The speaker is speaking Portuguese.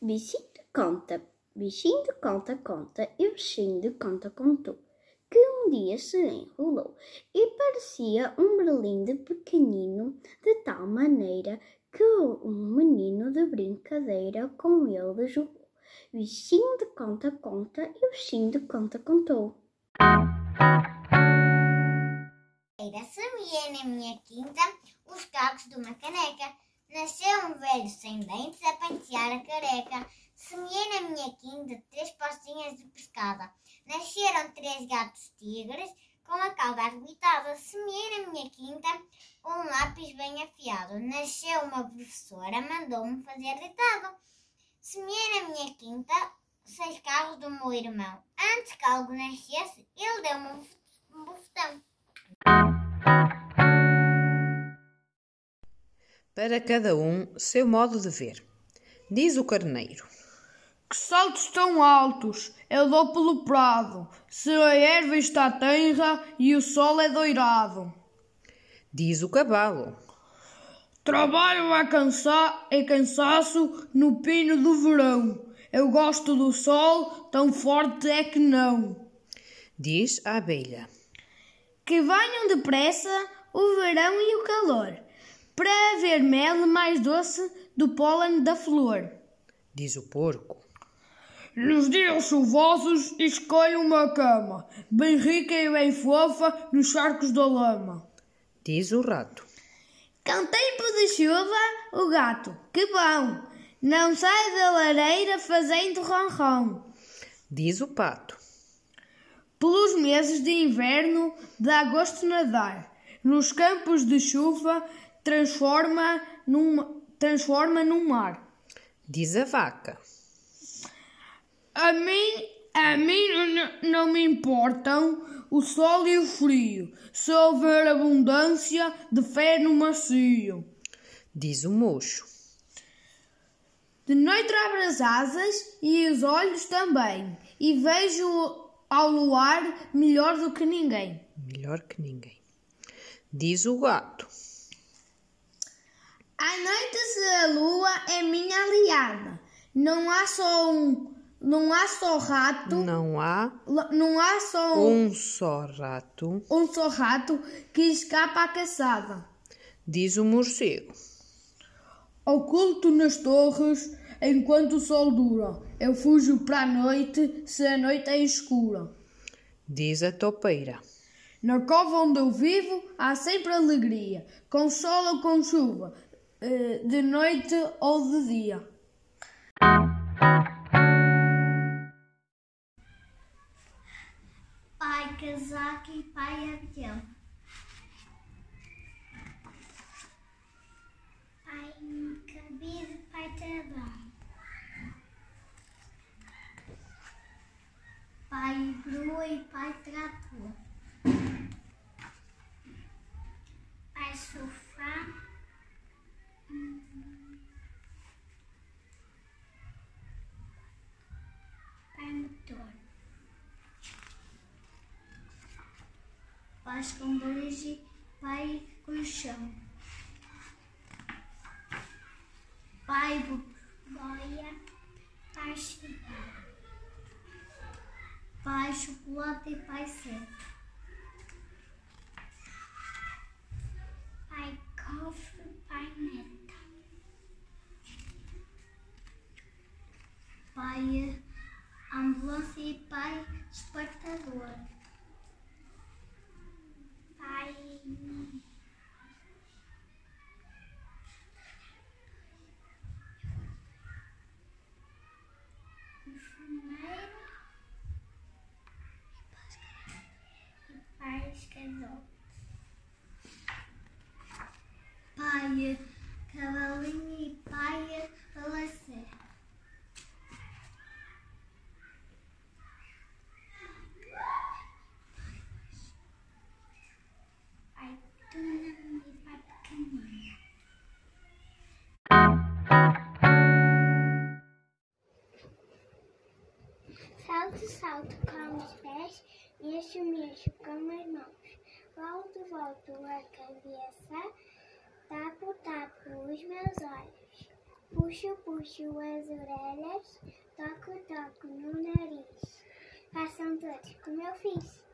Bichinho de conta, bichinho de conta, conta, e o bichinho de conta contou que um dia se enrolou e parecia um berlinde pequenino, de tal maneira que um menino de brincadeira com ele jogou. Bichinho de conta conta e o bichinho de conta contou. Semeei na minha quinta os cacos de uma caneca. Nasceu um velho sem dentes a pentear a careca. Semeei na minha quinta três pocinhas de pescada. Nasceram três gatos tigres com a cauda arrebitada. Semeei na minha quinta um lápis bem afiado. Nasceu uma professora, mandou-me fazer ditado. Semeei na minha quinta seis carros do meu irmão. Antes que algo nascesse, ele deu-me um bufetão. Para cada um, seu modo de ver. Diz o carneiro. Que saltos tão altos! Eu dou pelo prado, se a erva está tenra e o sol é doirado. Diz o cavalo. Trabalho é, cansa é cansaço no pino do verão. Eu gosto do sol, tão forte é que não. Diz a abelha. Que venham depressa o verão e o calor, para haver mel mais doce do pólen da flor. Diz o porco. Nos dias chuvosos escolho uma cama, bem rica e bem fofa, nos charcos da lama. Diz o rato. Com tempo de chuva, o gato, que bom, não sai da lareira fazendo ronron. Diz o pato. Pelos meses de inverno, dá gosto nadar. Nos campos de chuva, transforma num, transforma num mar. Diz a vaca. A mim, a mim não me importam o sol e o frio, se houver abundância de fé no macio. Diz o mocho. De noite abro as asas e os olhos também, e vejo ao luar melhor do que ninguém. Melhor que ninguém. Diz o gato. À noite se a lua é minha aliada, não há só um não há só rato. Não há. Não há só um, um só rato. Um só rato que escapa à caçada. Diz o morcego. Oculto nas torres enquanto o sol dura. Eu fujo para a noite se a noite é escura. Diz a topeira. Na cova onde eu vivo há sempre alegria, com sol ou com chuva, de noite ou de dia. pai casaco e pai avião. Pai cabide, pai trabalho. Pai grua e pai trator. Pai sofá. Pai motor. Pai esconderijo, pai colchão. Pai boia, pai chibata. Pai chocolate e pai seco. Pai cofre, pai neta. Pai ambulância e pai despertador. Pai. Enfermeiro. E. Pai Salto, salto com os pés, mexo, mexo com as mãos. Volto, volto a cabeça, tapo, tapo os meus olhos. Puxo, puxo as orelhas toco, toco no nariz. Façam todos como eu fiz.